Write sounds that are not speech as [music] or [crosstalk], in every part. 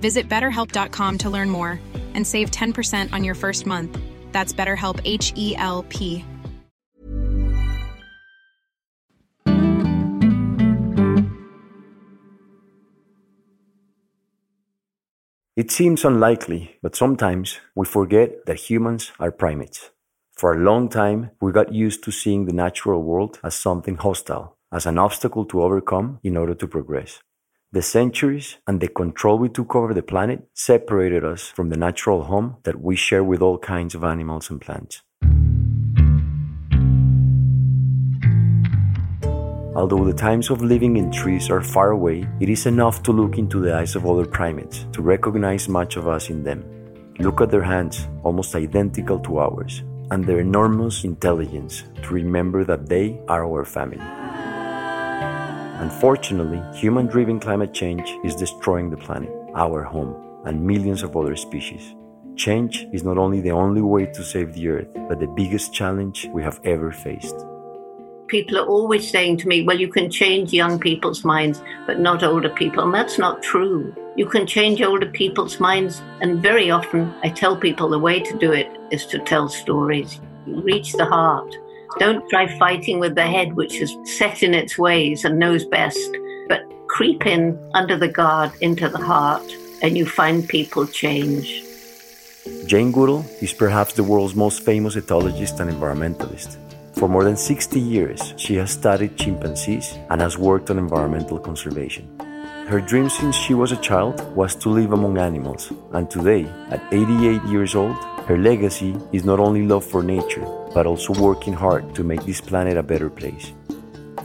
Visit betterhelp.com to learn more and save 10% on your first month. That's BetterHelp H E L P. It seems unlikely, but sometimes we forget that humans are primates. For a long time, we got used to seeing the natural world as something hostile, as an obstacle to overcome in order to progress. The centuries and the control we took over the planet separated us from the natural home that we share with all kinds of animals and plants. Although the times of living in trees are far away, it is enough to look into the eyes of other primates to recognize much of us in them. Look at their hands, almost identical to ours, and their enormous intelligence to remember that they are our family. Unfortunately, human driven climate change is destroying the planet, our home, and millions of other species. Change is not only the only way to save the earth, but the biggest challenge we have ever faced. People are always saying to me, well, you can change young people's minds, but not older people. And that's not true. You can change older people's minds. And very often I tell people the way to do it is to tell stories. Reach the heart. Don't try fighting with the head, which is set in its ways and knows best, but creep in under the guard into the heart, and you find people change. Jane Goodall is perhaps the world's most famous ethologist and environmentalist. For more than 60 years, she has studied chimpanzees and has worked on environmental conservation. Her dream since she was a child was to live among animals, and today, at 88 years old, her legacy is not only love for nature, but also working hard to make this planet a better place.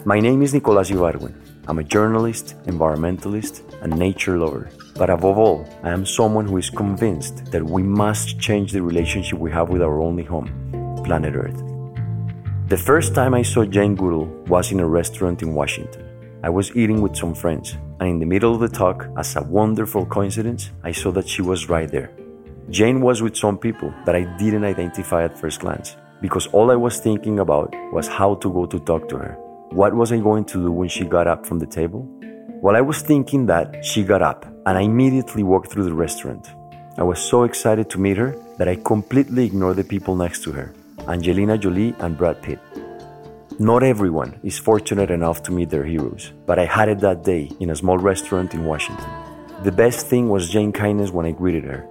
My name is Nicolas Ibargüen. I'm a journalist, environmentalist, and nature lover. But above all, I am someone who is convinced that we must change the relationship we have with our only home, planet Earth. The first time I saw Jane Goodall was in a restaurant in Washington. I was eating with some friends, and in the middle of the talk, as a wonderful coincidence, I saw that she was right there. Jane was with some people that I didn't identify at first glance because all I was thinking about was how to go to talk to her. What was I going to do when she got up from the table? While I was thinking that, she got up and I immediately walked through the restaurant. I was so excited to meet her that I completely ignored the people next to her Angelina Jolie and Brad Pitt. Not everyone is fortunate enough to meet their heroes, but I had it that day in a small restaurant in Washington. The best thing was Jane kindness when I greeted her.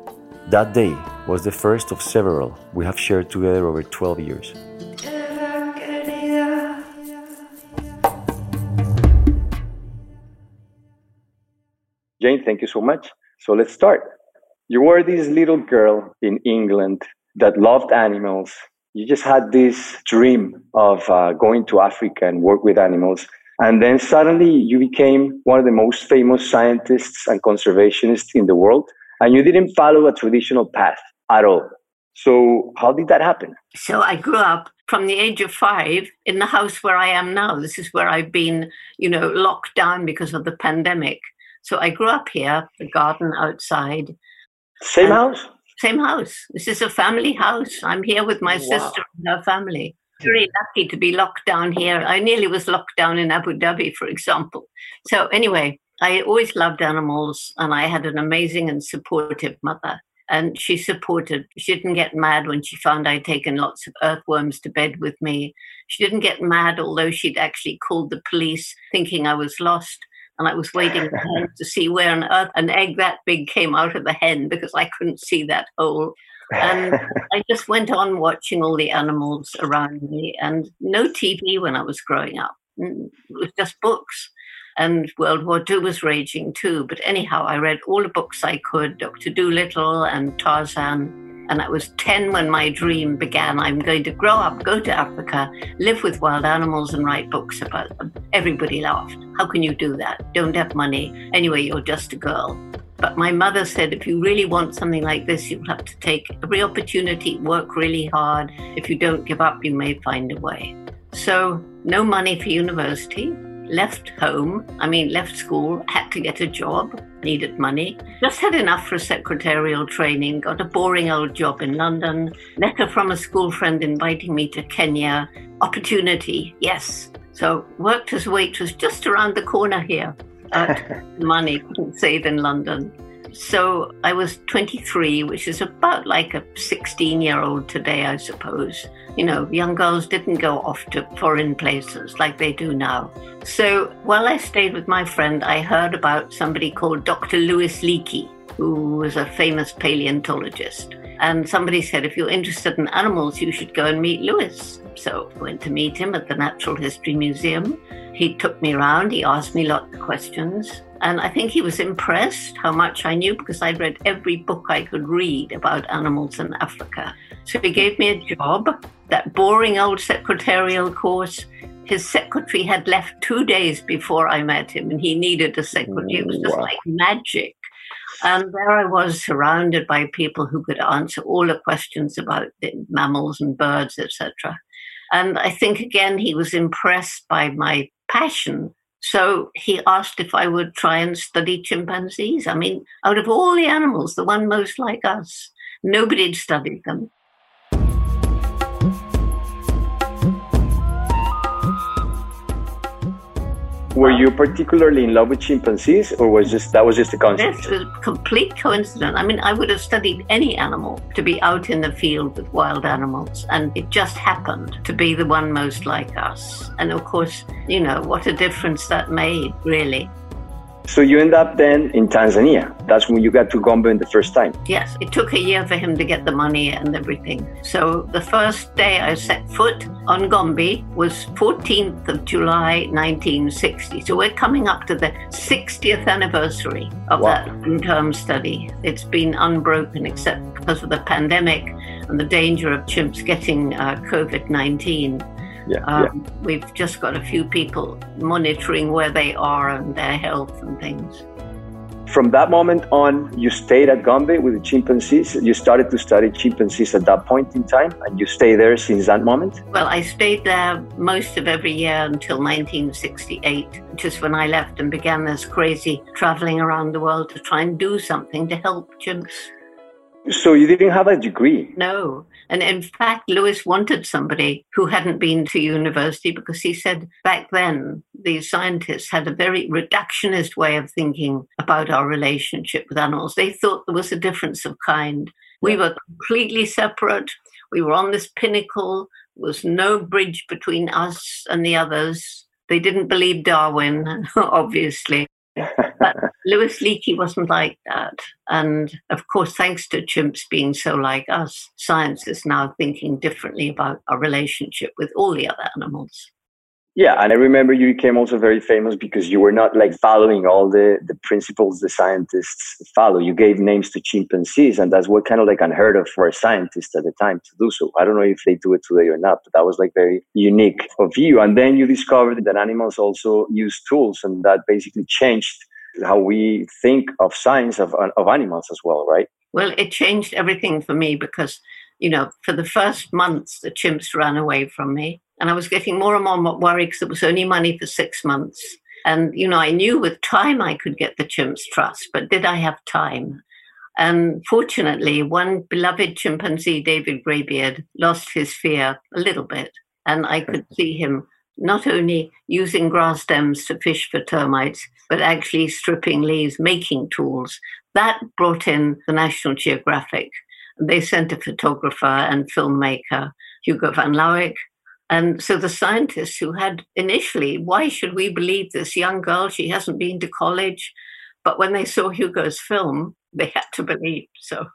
That day was the first of several we have shared together over 12 years. Jane, thank you so much. So let's start. You were this little girl in England that loved animals. You just had this dream of uh, going to Africa and work with animals. And then suddenly you became one of the most famous scientists and conservationists in the world and you didn't follow a traditional path at all. So, how did that happen? So, I grew up from the age of five in the house where I am now. This is where I've been, you know, locked down because of the pandemic. So, I grew up here, the garden outside. Same house? Same house. This is a family house. I'm here with my wow. sister and her family. very lucky to be locked down here. I nearly was locked down in Abu Dhabi, for example. So, anyway, I always loved animals, and I had an amazing and supportive mother. And she supported, she didn't get mad when she found I'd taken lots of earthworms to bed with me. She didn't get mad, although she'd actually called the police thinking I was lost. And I was waiting to see where on earth an egg that big came out of the hen because I couldn't see that hole. And [laughs] I just went on watching all the animals around me and no TV when I was growing up. Mm, it was just books. And World War II was raging too. But anyhow, I read all the books I could Dr. Dolittle and Tarzan. And I was 10 when my dream began. I'm going to grow up, go to Africa, live with wild animals, and write books about them. Everybody laughed. How can you do that? Don't have money. Anyway, you're just a girl. But my mother said, if you really want something like this, you'll have to take every opportunity, work really hard. If you don't give up, you may find a way. So, no money for university, left home, I mean, left school, had to get a job, needed money, just had enough for secretarial training, got a boring old job in London, letter from a school friend inviting me to Kenya, opportunity, yes. So, worked as a waitress just around the corner here. [laughs] Money couldn't save in London. So I was 23, which is about like a 16 year old today, I suppose. You know, young girls didn't go off to foreign places like they do now. So while I stayed with my friend, I heard about somebody called Dr. Louis Leakey, who was a famous paleontologist. And somebody said, if you're interested in animals, you should go and meet Louis. So I went to meet him at the Natural History Museum. He took me around, he asked me lots of questions. And I think he was impressed how much I knew because I'd read every book I could read about animals in Africa. So he gave me a job, that boring old secretarial course. His secretary had left two days before I met him, and he needed a secretary. It was just wow. like magic. And there I was surrounded by people who could answer all the questions about mammals and birds, etc. And I think again, he was impressed by my passion so he asked if I would try and study chimpanzees. I mean, out of all the animals, the one most like us, nobody had studied them. Were you particularly in love with chimpanzees, or was just that was just a coincidence? This was complete coincidence. I mean, I would have studied any animal to be out in the field with wild animals, and it just happened to be the one most like us. And of course, you know what a difference that made, really. So you end up then in Tanzania. That's when you got to Gombe in the first time. Yes, it took a year for him to get the money and everything. So the first day I set foot on Gombe was 14th of July 1960. So we're coming up to the 60th anniversary of wow. that interim study. It's been unbroken except because of the pandemic and the danger of chimps getting uh, COVID 19 yeah, um, yeah. We've just got a few people monitoring where they are and their health and things. From that moment on, you stayed at Gombe with the chimpanzees. You started to study chimpanzees at that point in time, and you stay there since that moment? Well, I stayed there most of every year until 1968, which is when I left and began this crazy traveling around the world to try and do something to help chimps. So you didn't have a degree? No. And in fact, Louis wanted somebody who hadn't been to university because he said back then the scientists had a very reductionist way of thinking about our relationship with animals. They thought there was a difference of kind. We were completely separate. We were on this pinnacle. There was no bridge between us and the others. They didn't believe Darwin, [laughs] obviously but [laughs] Louis Leakey wasn't like that. And of course, thanks to chimps being so like us, science is now thinking differently about our relationship with all the other animals. Yeah, and I remember you became also very famous because you were not like following all the, the principles the scientists follow. You gave names to chimpanzees, and that's what kind of like unheard of for a scientist at the time to do so. I don't know if they do it today or not, but that was like very unique of you. And then you discovered that animals also use tools, and that basically changed how we think of science of, of animals as well, right? Well, it changed everything for me because, you know, for the first months, the chimps ran away from me and I was getting more and more worried because it was only money for six months. And, you know, I knew with time I could get the chimps' trust, but did I have time? And fortunately, one beloved chimpanzee, David Greybeard, lost his fear a little bit. And I could see him not only using grass stems to fish for termites, but actually stripping leaves, making tools. That brought in the National Geographic. They sent a photographer and filmmaker, Hugo van Lawick. And so the scientists who had initially, why should we believe this young girl? She hasn't been to college. But when they saw Hugo's film, they had to believe. So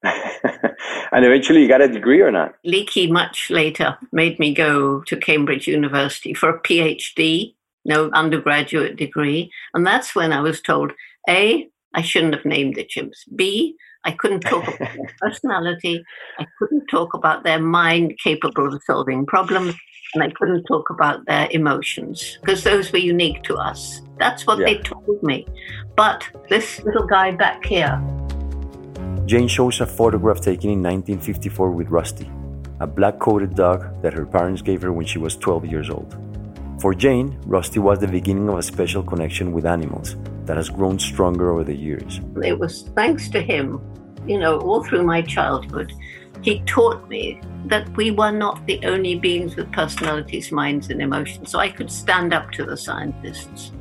[laughs] and eventually you got a degree or not? Leakey, much later, made me go to Cambridge University for a PhD, no undergraduate degree. And that's when I was told A, I shouldn't have named the chimps. B, I couldn't talk about their [laughs] personality. I couldn't talk about their mind capable of solving problems. And I couldn't talk about their emotions because those were unique to us. That's what yeah. they told me. But this little guy back here, Jane shows a photograph taken in 1954 with Rusty, a black coated dog that her parents gave her when she was 12 years old. For Jane, Rusty was the beginning of a special connection with animals that has grown stronger over the years. It was thanks to him, you know, all through my childhood, he taught me that we were not the only beings with personalities, minds, and emotions. So I could stand up to the scientists.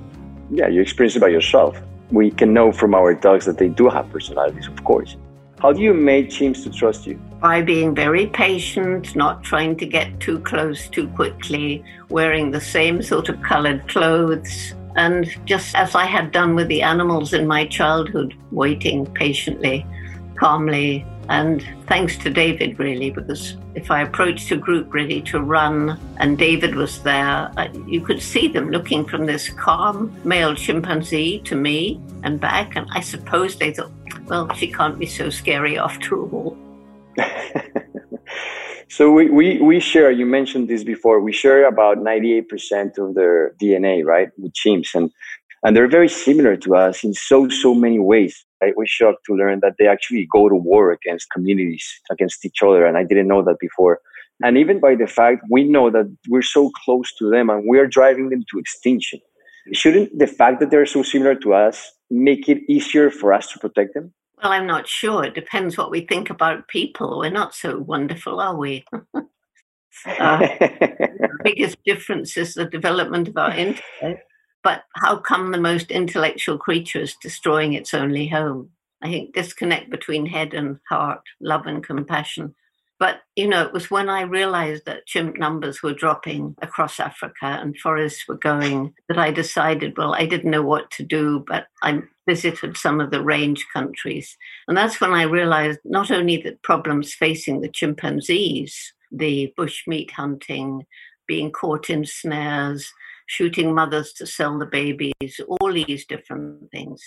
Yeah, you experience it by yourself. We can know from our dogs that they do have personalities, of course. How do you make teams to trust you? By being very patient, not trying to get too close too quickly, wearing the same sort of colored clothes, and just as I had done with the animals in my childhood, waiting patiently, calmly, and thanks to David, really, because if I approached a group ready to run and David was there, you could see them looking from this calm male chimpanzee to me and back. And I suppose they thought, well, she can't be so scary after all. [laughs] so we, we, we share, you mentioned this before, we share about 98% of their DNA, right, with chimps. And, and they're very similar to us in so, so many ways. I was shocked to learn that they actually go to war against communities, against each other. And I didn't know that before. And even by the fact we know that we're so close to them and we are driving them to extinction. Shouldn't the fact that they're so similar to us make it easier for us to protect them? Well, I'm not sure. It depends what we think about people. We're not so wonderful, are we? [laughs] uh, [laughs] the biggest difference is the development of our intellect. But how come the most intellectual creature is destroying its only home? I think disconnect between head and heart, love and compassion. But, you know, it was when I realized that chimp numbers were dropping across Africa and forests were going that I decided, well, I didn't know what to do, but I visited some of the range countries. And that's when I realized not only the problems facing the chimpanzees, the bushmeat hunting, being caught in snares, shooting mothers to sell the babies, all these different things.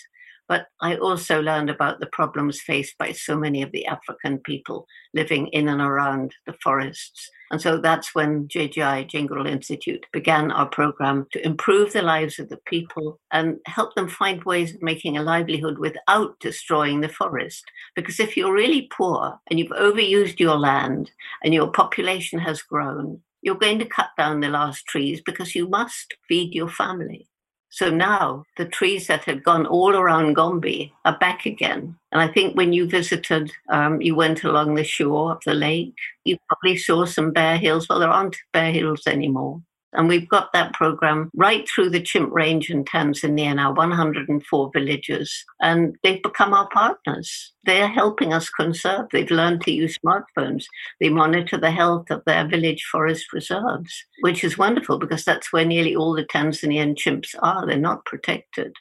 But I also learned about the problems faced by so many of the African people living in and around the forests. And so that's when JGI, Goodall Institute, began our program to improve the lives of the people and help them find ways of making a livelihood without destroying the forest. Because if you're really poor and you've overused your land and your population has grown, you're going to cut down the last trees because you must feed your family. So now the trees that had gone all around Gombe are back again. And I think when you visited, um, you went along the shore of the lake, you probably saw some bare hills. Well, there aren't bare hills anymore. And we've got that program right through the chimp range in Tanzania now, 104 villages. And they've become our partners. They're helping us conserve. They've learned to use smartphones. They monitor the health of their village forest reserves, which is wonderful because that's where nearly all the Tanzanian chimps are. They're not protected.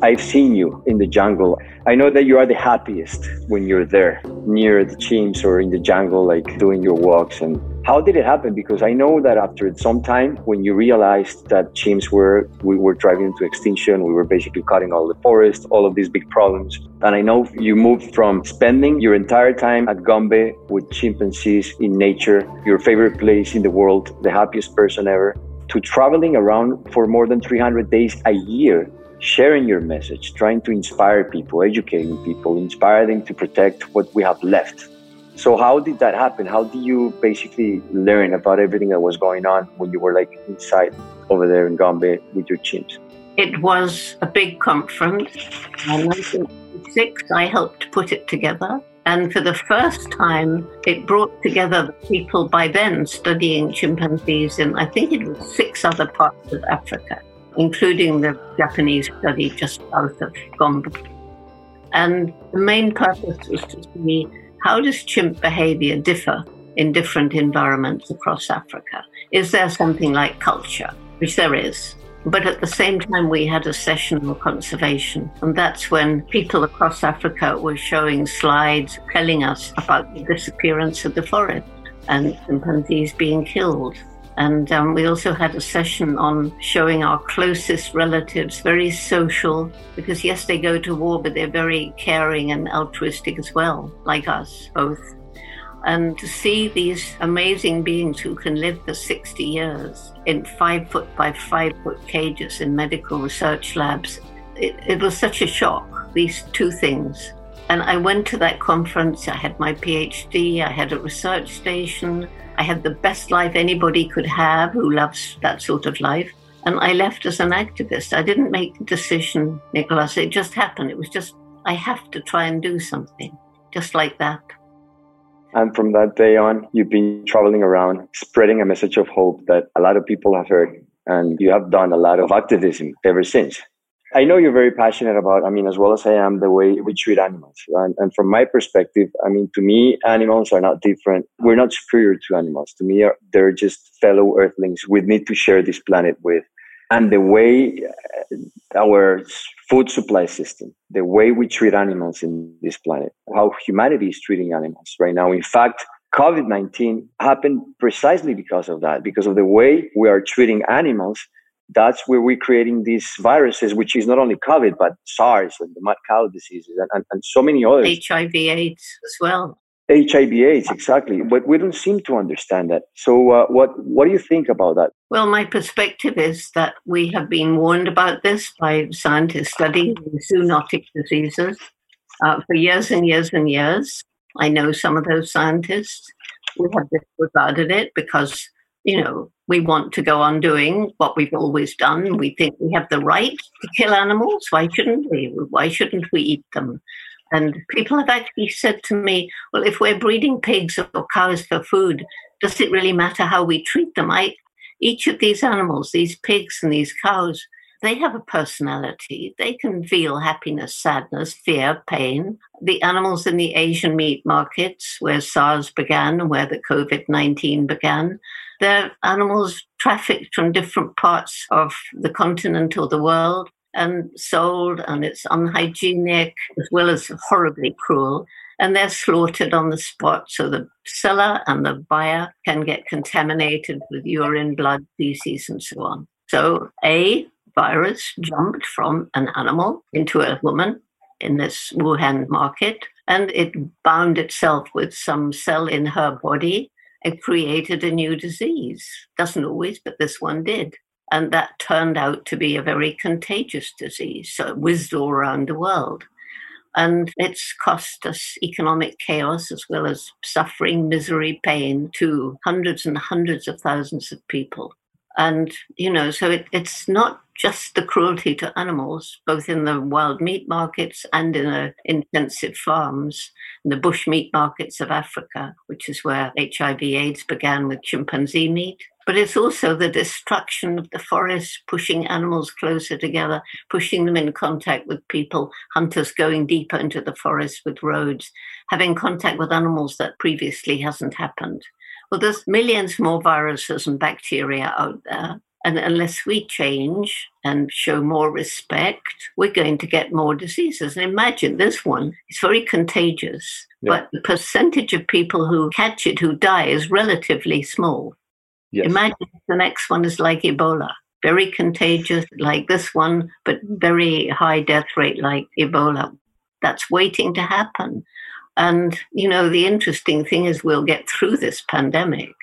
I've seen you in the jungle. I know that you are the happiest when you're there near the chimps or in the jungle, like doing your walks. And how did it happen? Because I know that after some time, when you realized that chimps were, we were driving into extinction, we were basically cutting all the forest, all of these big problems. And I know you moved from spending your entire time at Gombe with chimpanzees in nature, your favorite place in the world, the happiest person ever, to traveling around for more than 300 days a year sharing your message, trying to inspire people, educating people, inspire them to protect what we have left. So how did that happen? How did you basically learn about everything that was going on when you were like inside over there in Gombe with your chimps? It was a big conference. In 1996, I helped put it together. And for the first time, it brought together the people by then studying chimpanzees in, I think it was six other parts of Africa, including the Japanese study just south of Gombe. And the main purpose was to see how does chimp behavior differ in different environments across Africa? Is there something like culture? Which there is. But at the same time, we had a session on conservation. And that's when people across Africa were showing slides telling us about the disappearance of the forest and chimpanzees being killed. And um, we also had a session on showing our closest relatives, very social, because yes, they go to war, but they're very caring and altruistic as well, like us both. And to see these amazing beings who can live for 60 years in five foot by five foot cages in medical research labs, it, it was such a shock, these two things. And I went to that conference, I had my PhD, I had a research station, I had the best life anybody could have who loves that sort of life. And I left as an activist. I didn't make the decision, Nicholas. It just happened. It was just, I have to try and do something, just like that. And from that day on, you've been traveling around spreading a message of hope that a lot of people have heard. And you have done a lot of activism ever since. I know you're very passionate about, I mean, as well as I am, the way we treat animals. And, and, from my perspective, I mean, to me, animals are not different. We're not superior to animals. To me, they're just fellow earthlings we need to share this planet with. And the way uh, our food supply system, the way we treat animals in this planet, how humanity is treating animals right now. In fact, COVID 19 happened precisely because of that, because of the way we are treating animals. That's where we're creating these viruses, which is not only COVID, but SARS and the mad cow diseases and, and, and so many others. HIV AIDS as well. HIV/AIDS, exactly. But we don't seem to understand that. So, uh, what what do you think about that? Well, my perspective is that we have been warned about this by scientists studying zoonotic diseases uh, for years and years and years. I know some of those scientists. We have disregarded it because you know we want to go on doing what we've always done. We think we have the right to kill animals. Why shouldn't we? Why shouldn't we eat them? And people have actually said to me, well, if we're breeding pigs or cows for food, does it really matter how we treat them? I, each of these animals, these pigs and these cows, they have a personality. They can feel happiness, sadness, fear, pain. The animals in the Asian meat markets, where SARS began where the COVID 19 began, they're animals trafficked from different parts of the continent or the world and sold, and it's unhygienic as well as horribly cruel. And they're slaughtered on the spot, so the seller and the buyer can get contaminated with urine, blood, feces, and so on. So, a virus jumped from an animal into a woman in this Wuhan market, and it bound itself with some cell in her body and created a new disease. Doesn't always, but this one did. And that turned out to be a very contagious disease. So it whizzed all around the world. And it's cost us economic chaos as well as suffering, misery, pain to hundreds and hundreds of thousands of people. And, you know, so it, it's not just the cruelty to animals, both in the wild meat markets and in the intensive farms, in the bush meat markets of Africa, which is where HIV AIDS began with chimpanzee meat but it's also the destruction of the forest, pushing animals closer together, pushing them in contact with people, hunters going deeper into the forest with roads, having contact with animals that previously hasn't happened. Well, there's millions more viruses and bacteria out there. And unless we change and show more respect, we're going to get more diseases. And imagine this one, it's very contagious, yeah. but the percentage of people who catch it who die is relatively small. Yes. Imagine the next one is like Ebola, very contagious like this one, but very high death rate like Ebola. That's waiting to happen. And, you know, the interesting thing is we'll get through this pandemic,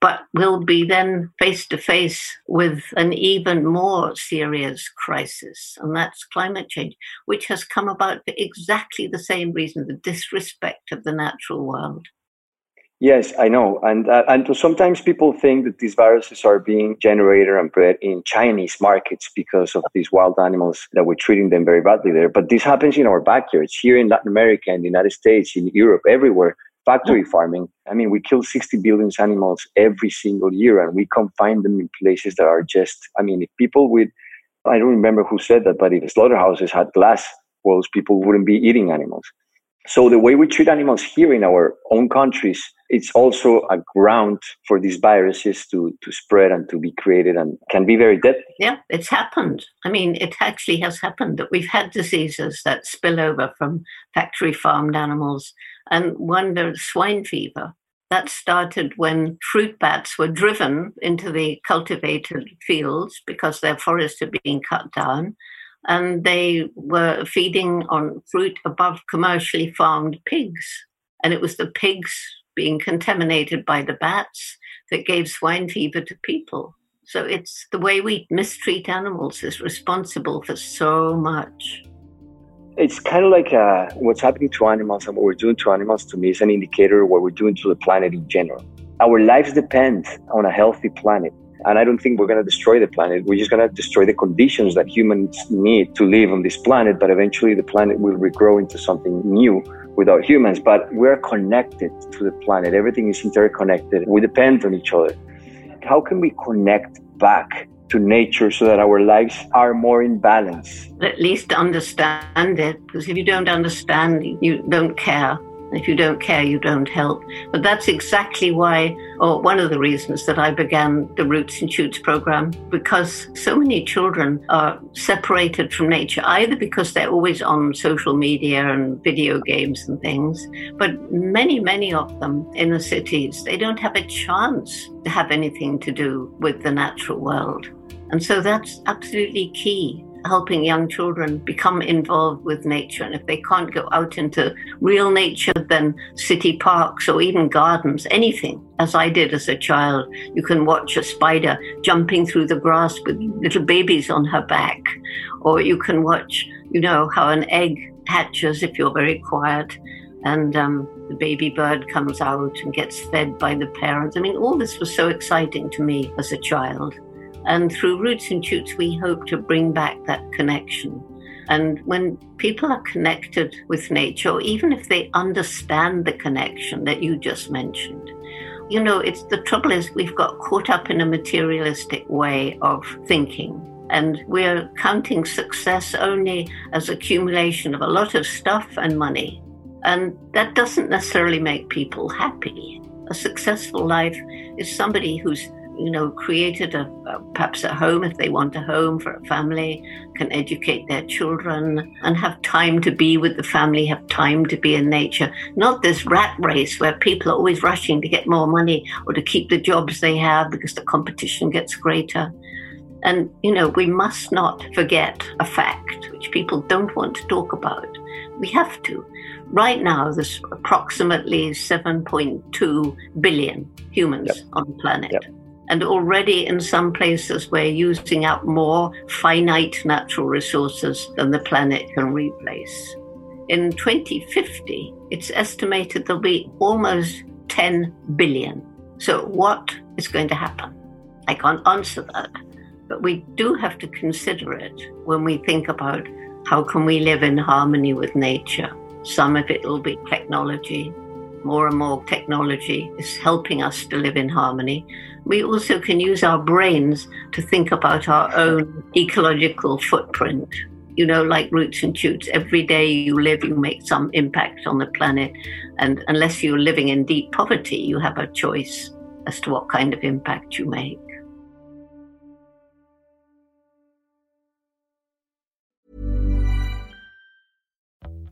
but we'll be then face to face with an even more serious crisis, and that's climate change, which has come about for exactly the same reason the disrespect of the natural world. Yes, I know, and uh, and sometimes people think that these viruses are being generated and bred in Chinese markets because of these wild animals that we're treating them very badly there. But this happens in our backyards here in Latin America, in the United States, in Europe, everywhere. Factory farming. I mean, we kill 60 billion animals every single year, and we confine them in places that are just. I mean, if people with, I don't remember who said that, but if slaughterhouses had glass walls, people wouldn't be eating animals. So the way we treat animals here in our own countries, it's also a ground for these viruses to, to spread and to be created and can be very deadly. Yeah, it's happened. I mean, it actually has happened that we've had diseases that spill over from factory farmed animals. And one, the swine fever, that started when fruit bats were driven into the cultivated fields because their forests had been cut down and they were feeding on fruit above commercially farmed pigs. And it was the pigs being contaminated by the bats that gave swine fever to people. So it's the way we mistreat animals is responsible for so much. It's kind of like uh, what's happening to animals and what we're doing to animals to me is an indicator of what we're doing to the planet in general. Our lives depend on a healthy planet. And I don't think we're going to destroy the planet. We're just going to destroy the conditions that humans need to live on this planet. But eventually, the planet will regrow into something new without humans. But we're connected to the planet. Everything is interconnected. We depend on each other. How can we connect back to nature so that our lives are more in balance? At least understand it. Because if you don't understand, you don't care. If you don't care, you don't help. But that's exactly why, or one of the reasons that I began the Roots and Shoots program, because so many children are separated from nature, either because they're always on social media and video games and things, but many, many of them in the cities, they don't have a chance to have anything to do with the natural world. And so that's absolutely key helping young children become involved with nature. And if they can't go out into real nature, then city parks or even gardens, anything, as I did as a child. You can watch a spider jumping through the grass with little babies on her back, or you can watch, you know, how an egg hatches if you're very quiet. And um, the baby bird comes out and gets fed by the parents. I mean, all this was so exciting to me as a child. And through Roots and Shoots, we hope to bring back that connection. And when people are connected with nature, or even if they understand the connection that you just mentioned, you know, it's the trouble is we've got caught up in a materialistic way of thinking. And we're counting success only as accumulation of a lot of stuff and money. And that doesn't necessarily make people happy. A successful life is somebody who's you know, created a, a, perhaps a home if they want a home for a family, can educate their children and have time to be with the family, have time to be in nature. Not this rat race where people are always rushing to get more money or to keep the jobs they have because the competition gets greater. And, you know, we must not forget a fact which people don't want to talk about. We have to. Right now, there's approximately 7.2 billion humans yep. on the planet. Yep. And already in some places, we're using up more finite natural resources than the planet can replace. In 2050, it's estimated there'll be almost 10 billion. So, what is going to happen? I can't answer that, but we do have to consider it when we think about how can we live in harmony with nature. Some of it will be technology, more and more technology is helping us to live in harmony. We also can use our brains to think about our own ecological footprint. You know, like roots and shoots, every day you live, you make some impact on the planet. And unless you're living in deep poverty, you have a choice as to what kind of impact you make.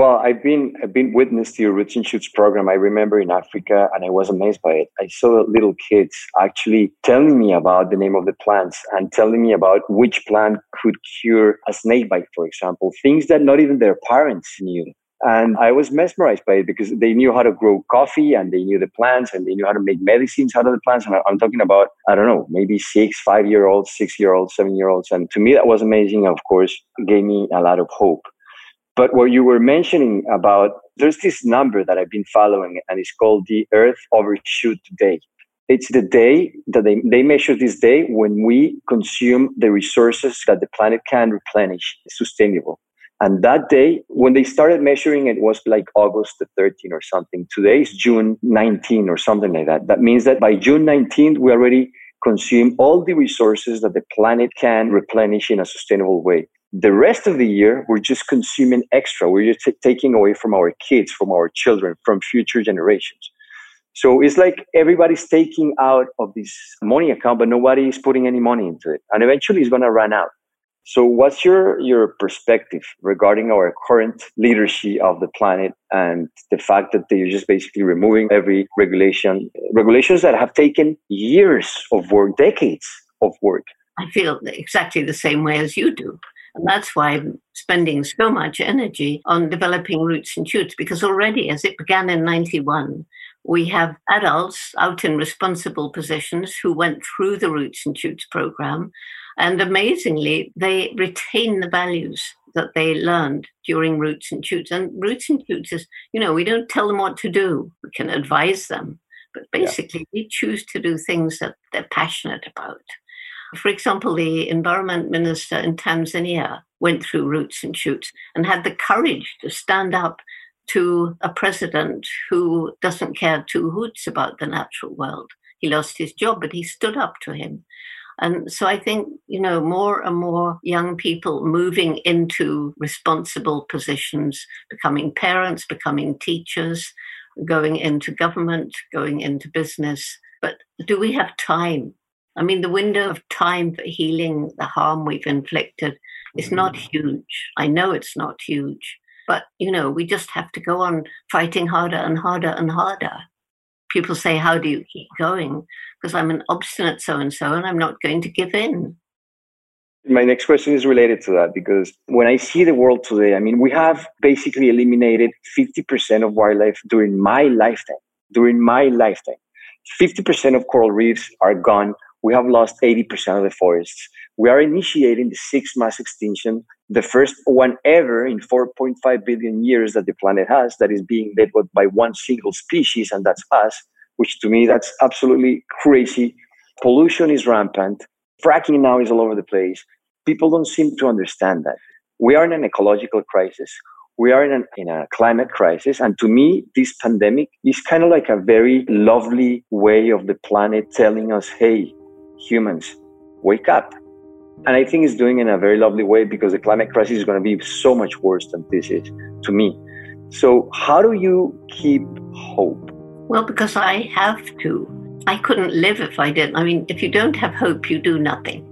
Well, I've been I've been witness to your Roots and Shoots program. I remember in Africa, and I was amazed by it. I saw little kids actually telling me about the name of the plants and telling me about which plant could cure a snake bite, for example. Things that not even their parents knew. And I was mesmerized by it because they knew how to grow coffee and they knew the plants and they knew how to make medicines out of the plants. And I'm talking about, I don't know, maybe six, five year olds, six year olds, seven year olds. And to me, that was amazing. Of course, gave me a lot of hope. But what you were mentioning about, there's this number that I've been following, and it's called the Earth Overshoot Day. It's the day that they, they measure this day when we consume the resources that the planet can replenish sustainable. And that day, when they started measuring it, was like August the 13th or something. Today is June 19 or something like that. That means that by June 19th, we already consume all the resources that the planet can replenish in a sustainable way. The rest of the year, we're just consuming extra. We're just t- taking away from our kids, from our children, from future generations. So it's like everybody's taking out of this money account, but nobody is putting any money into it. And eventually it's going to run out. So what's your, your perspective regarding our current leadership of the planet and the fact that they're just basically removing every regulation, regulations that have taken years of work, decades of work? I feel exactly the same way as you do. And that's why I'm spending so much energy on developing roots and shoots, because already as it began in 91, we have adults out in responsible positions who went through the Roots and Shoots program. And amazingly, they retain the values that they learned during Roots and Shoots. And Roots and Shoots is, you know, we don't tell them what to do, we can advise them. But basically, yeah. we choose to do things that they're passionate about. For example, the environment minister in Tanzania went through roots and shoots and had the courage to stand up to a president who doesn't care two hoots about the natural world. He lost his job, but he stood up to him. And so I think, you know, more and more young people moving into responsible positions, becoming parents, becoming teachers, going into government, going into business. But do we have time I mean, the window of time for healing the harm we've inflicted is not mm. huge. I know it's not huge, but you know, we just have to go on fighting harder and harder and harder. People say, How do you keep going? Because I'm an obstinate so and so and I'm not going to give in. My next question is related to that because when I see the world today, I mean, we have basically eliminated 50% of wildlife during my lifetime. During my lifetime, 50% of coral reefs are gone we have lost 80% of the forests. We are initiating the sixth mass extinction, the first one ever in 4.5 billion years that the planet has, that is being led by one single species, and that's us, which to me, that's absolutely crazy. Pollution is rampant. Fracking now is all over the place. People don't seem to understand that. We are in an ecological crisis. We are in, an, in a climate crisis. And to me, this pandemic is kind of like a very lovely way of the planet telling us, hey, humans, wake up. And I think it's doing it in a very lovely way because the climate crisis is going to be so much worse than this is to me. So, how do you keep hope? Well, because I have to. I couldn't live if I didn't. I mean, if you don't have hope, you do nothing.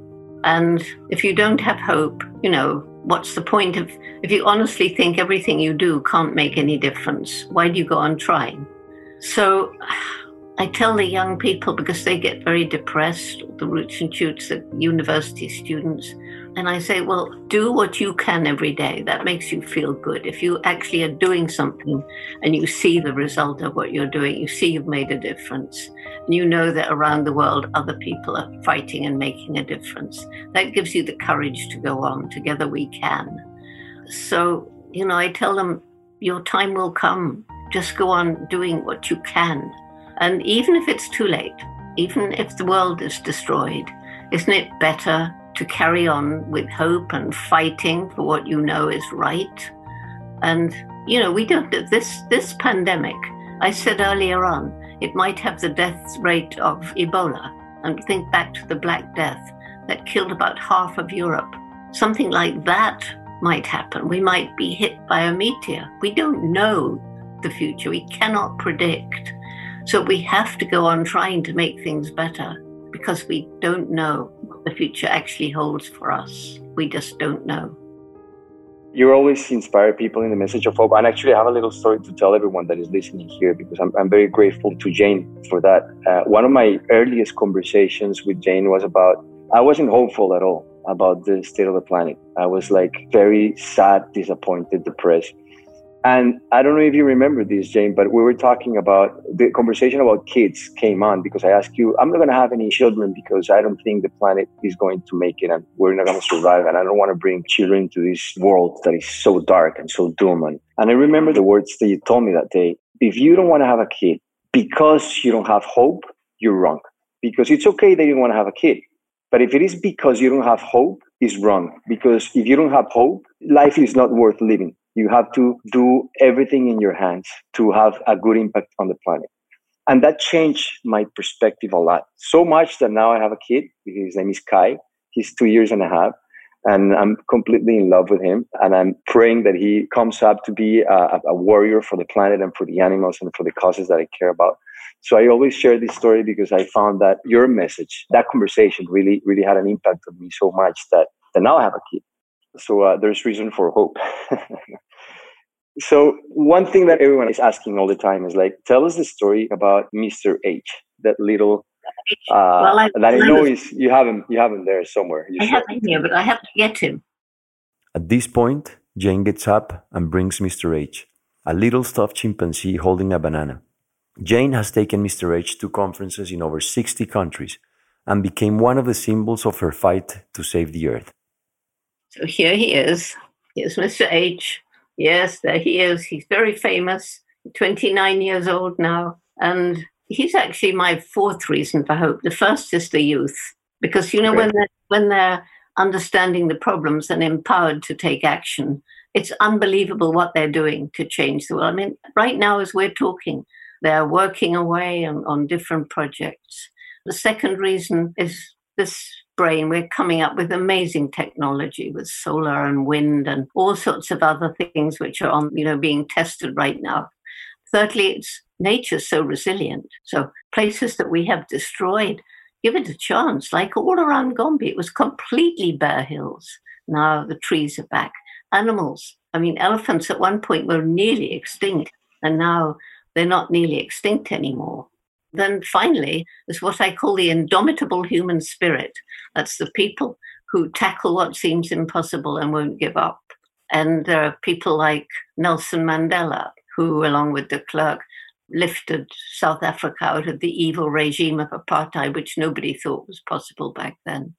And if you don't have hope, you know, what's the point of, if you honestly think everything you do can't make any difference, why do you go on trying? So, I tell the young people because they get very depressed, the roots and shoots, the university students. And I say, well, do what you can every day. That makes you feel good. If you actually are doing something and you see the result of what you're doing, you see you've made a difference. And you know that around the world, other people are fighting and making a difference. That gives you the courage to go on. Together we can. So, you know, I tell them, your time will come. Just go on doing what you can. And even if it's too late, even if the world is destroyed, isn't it better to carry on with hope and fighting for what you know is right. And you know, we don't this this pandemic. I said earlier on, it might have the death rate of Ebola. And think back to the Black Death that killed about half of Europe. Something like that might happen. We might be hit by a meteor. We don't know the future. We cannot predict. So we have to go on trying to make things better because we don't know what the future actually holds for us. We just don't know. You always inspire people in the message of hope. And actually, I have a little story to tell everyone that is listening here because I'm, I'm very grateful to Jane for that. Uh, one of my earliest conversations with Jane was about, I wasn't hopeful at all about the state of the planet. I was like very sad, disappointed, depressed. And I don't know if you remember this, Jane, but we were talking about the conversation about kids came on because I asked you, I'm not going to have any children because I don't think the planet is going to make it and we're not going to survive. And I don't want to bring children to this world that is so dark and so doom. And, and I remember the words that you told me that day. If you don't want to have a kid because you don't have hope, you're wrong. Because it's okay that you don't want to have a kid. But if it is because you don't have hope, it's wrong. Because if you don't have hope, life is not worth living. You have to do everything in your hands to have a good impact on the planet. And that changed my perspective a lot. So much that now I have a kid. His name is Kai. He's two years and a half. And I'm completely in love with him. And I'm praying that he comes up to be a, a warrior for the planet and for the animals and for the causes that I care about. So I always share this story because I found that your message, that conversation really, really had an impact on me so much that, that now I have a kid. So uh, there's reason for hope. [laughs] so one thing that everyone is asking all the time is like, tell us the story about Mr. H, that little uh, well, I, that I know is you have him you have him there somewhere. You I have him here, but I have to get him. At this point, Jane gets up and brings Mr. H, a little stuffed chimpanzee holding a banana. Jane has taken Mr. H to conferences in over 60 countries and became one of the symbols of her fight to save the earth. So here he is. Here's Mr. H. Yes, there he is. He's very famous, 29 years old now. And he's actually my fourth reason for hope. The first is the youth, because, you know, when they're, when they're understanding the problems and empowered to take action, it's unbelievable what they're doing to change the world. I mean, right now, as we're talking, they're working away on, on different projects. The second reason is this brain, we're coming up with amazing technology with solar and wind and all sorts of other things which are on, you know, being tested right now. Thirdly, it's nature's so resilient. So places that we have destroyed, give it a chance. Like all around Gombe, it was completely bare hills. Now the trees are back. Animals, I mean, elephants at one point were nearly extinct, and now they're not nearly extinct anymore. Then finally, is what I call the indomitable human spirit. That's the people who tackle what seems impossible and won't give up. And there are people like Nelson Mandela, who, along with de Klerk, lifted South Africa out of the evil regime of apartheid, which nobody thought was possible back then.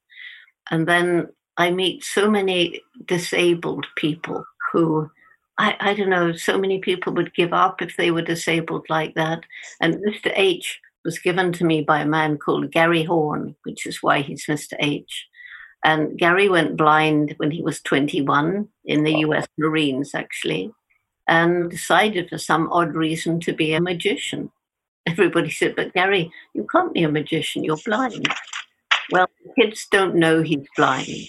And then I meet so many disabled people who, I, I don't know, so many people would give up if they were disabled like that. And Mr. H was given to me by a man called Gary Haun, which is why he's Mr. H. And Gary went blind when he was 21 in the US Marines, actually, and decided for some odd reason to be a magician. Everybody said, But Gary, you can't be a magician, you're blind. Well, kids don't know he's blind.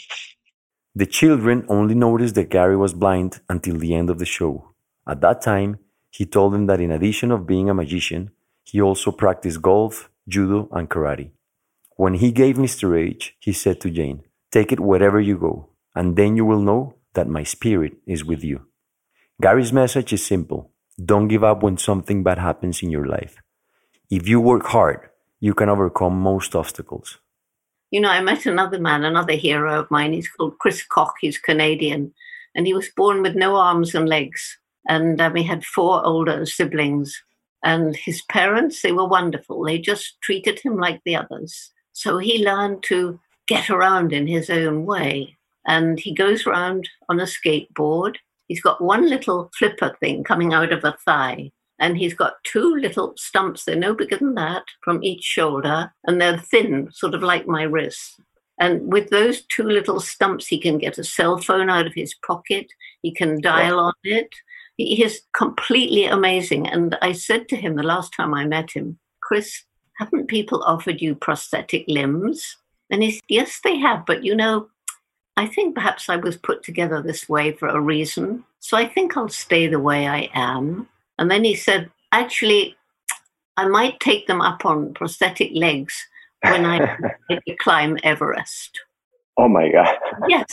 The children only noticed that Gary was blind until the end of the show. At that time, he told them that in addition of being a magician, he also practiced golf, judo, and karate. When he gave Mr. H, he said to Jane, Take it wherever you go, and then you will know that my spirit is with you. Gary's message is simple don't give up when something bad happens in your life. If you work hard, you can overcome most obstacles. You know, I met another man, another hero of mine. He's called Chris Koch. He's Canadian. And he was born with no arms and legs. And um, he had four older siblings. And his parents, they were wonderful. They just treated him like the others. So he learned to get around in his own way. And he goes around on a skateboard. He's got one little flipper thing coming out of a thigh and he's got two little stumps. They're no bigger than that from each shoulder, and they're thin, sort of like my wrist. And with those two little stumps, he can get a cell phone out of his pocket. He can dial on it. He is completely amazing. And I said to him the last time I met him, Chris, haven't people offered you prosthetic limbs? And he said, Yes, they have. But you know, I think perhaps I was put together this way for a reason. So I think I'll stay the way I am. And then he said, actually, I might take them up on prosthetic legs when I [laughs] [laughs] climb Everest. Oh my God. yes,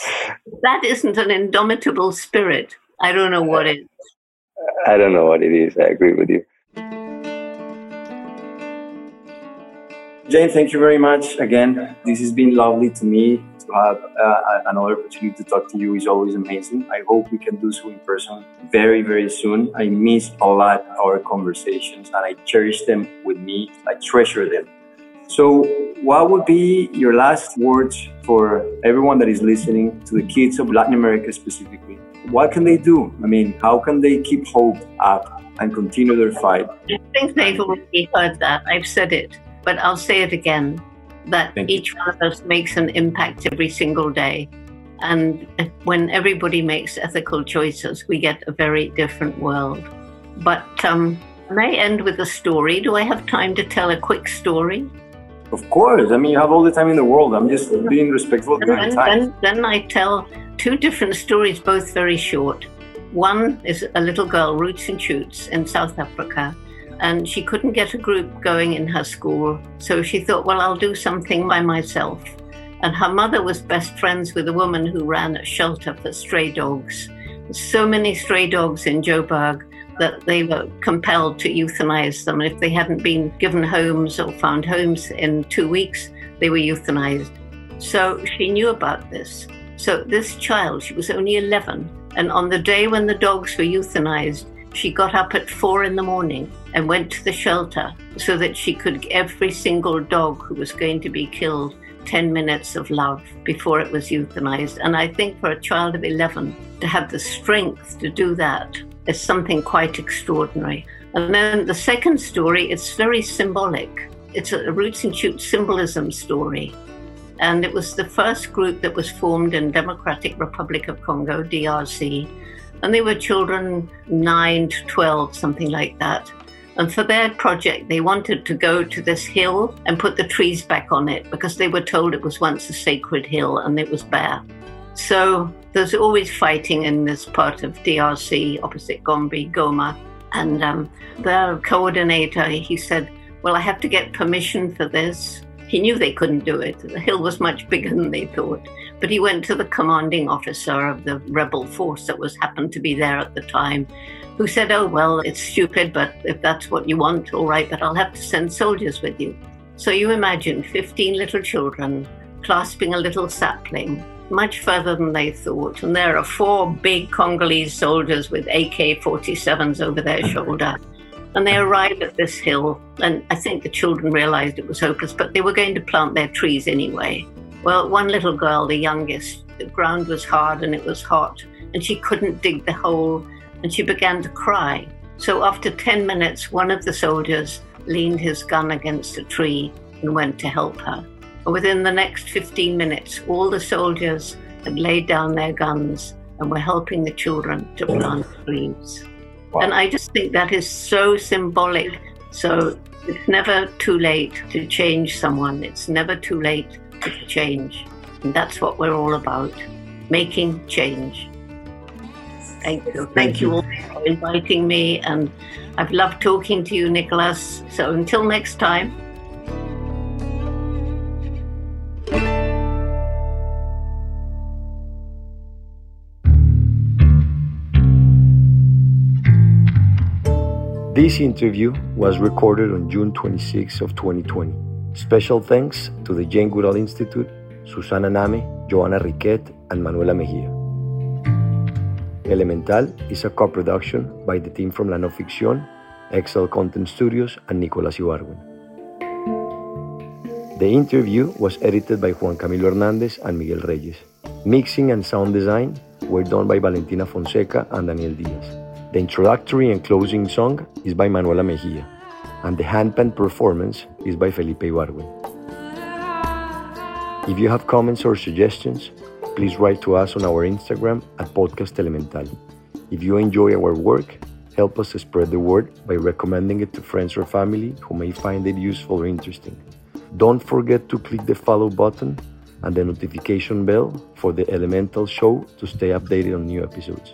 that isn't an indomitable spirit. I don't know what is. I don't know what it is. I agree with you. Jane, thank you very much again. This has been lovely to me to have uh, another opportunity to talk to you is always amazing. I hope we can do so in person very, very soon. I miss a lot our conversations and I cherish them with me. I treasure them. So, what would be your last words for everyone that is listening to the kids of Latin America specifically? What can they do? I mean, how can they keep hope up and continue their fight? I think they've already heard that. I've said it, but I'll say it again that Thank each you. one of us makes an impact every single day. And when everybody makes ethical choices, we get a very different world. But um, may I end with a story? Do I have time to tell a quick story? Of course. I mean, you have all the time in the world. I'm just being respectful of your time. Then, then I tell two different stories, both very short. One is a little girl, Roots and Shoots, in South Africa, and she couldn't get a group going in her school. So she thought, well, I'll do something by myself. And her mother was best friends with a woman who ran a shelter for stray dogs. So many stray dogs in Joburg that they were compelled to euthanize them. If they hadn't been given homes or found homes in two weeks, they were euthanized. So she knew about this. So this child, she was only 11, and on the day when the dogs were euthanized, she got up at four in the morning and went to the shelter so that she could every single dog who was going to be killed 10 minutes of love before it was euthanized. And I think for a child of 11 to have the strength to do that is something quite extraordinary. And then the second story, it's very symbolic. It's a roots and shoots symbolism story. And it was the first group that was formed in Democratic Republic of Congo, DRC, and they were children 9 to 12, something like that. And for their project, they wanted to go to this hill and put the trees back on it because they were told it was once a sacred hill and it was bare. So there's always fighting in this part of DRC opposite Gombe, Goma. And um, their coordinator, he said, Well, I have to get permission for this. He knew they couldn't do it. The hill was much bigger than they thought. But he went to the commanding officer of the rebel force that was happened to be there at the time, who said, Oh, well, it's stupid, but if that's what you want, all right, but I'll have to send soldiers with you. So you imagine 15 little children clasping a little sapling, much further than they thought. And there are four big Congolese soldiers with AK 47s over their [laughs] shoulder. And they arrived at this hill, and I think the children realized it was hopeless, but they were going to plant their trees anyway. Well, one little girl, the youngest, the ground was hard and it was hot, and she couldn't dig the hole, and she began to cry. So after 10 minutes, one of the soldiers leaned his gun against a tree and went to help her. And within the next 15 minutes, all the soldiers had laid down their guns and were helping the children to plant trees. Wow. And I just think that is so symbolic. So it's never too late to change someone. It's never too late to change. And that's what we're all about making change. Thank you. Thank, Thank you all for inviting me. And I've loved talking to you, Nicolas. So until next time. This interview was recorded on June 26 of 2020, Special thanks to the Jane Goodall Institute, Susana Name, Joanna Riquet, and Manuela Mejia. Elemental is a co-production by the team from La No Ficción, Excel Content Studios, and Nicolas Ibargüen. The interview was edited by Juan Camilo Hernandez and Miguel Reyes. Mixing and sound design were done by Valentina Fonseca and Daniel Diaz. The introductory and closing song is by Manuela Mejia, and the handpan performance is by Felipe Ibargüen. If you have comments or suggestions, please write to us on our Instagram at Podcast Elemental. If you enjoy our work, help us spread the word by recommending it to friends or family who may find it useful or interesting. Don't forget to click the follow button and the notification bell for the Elemental Show to stay updated on new episodes.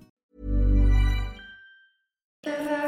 Bye-bye.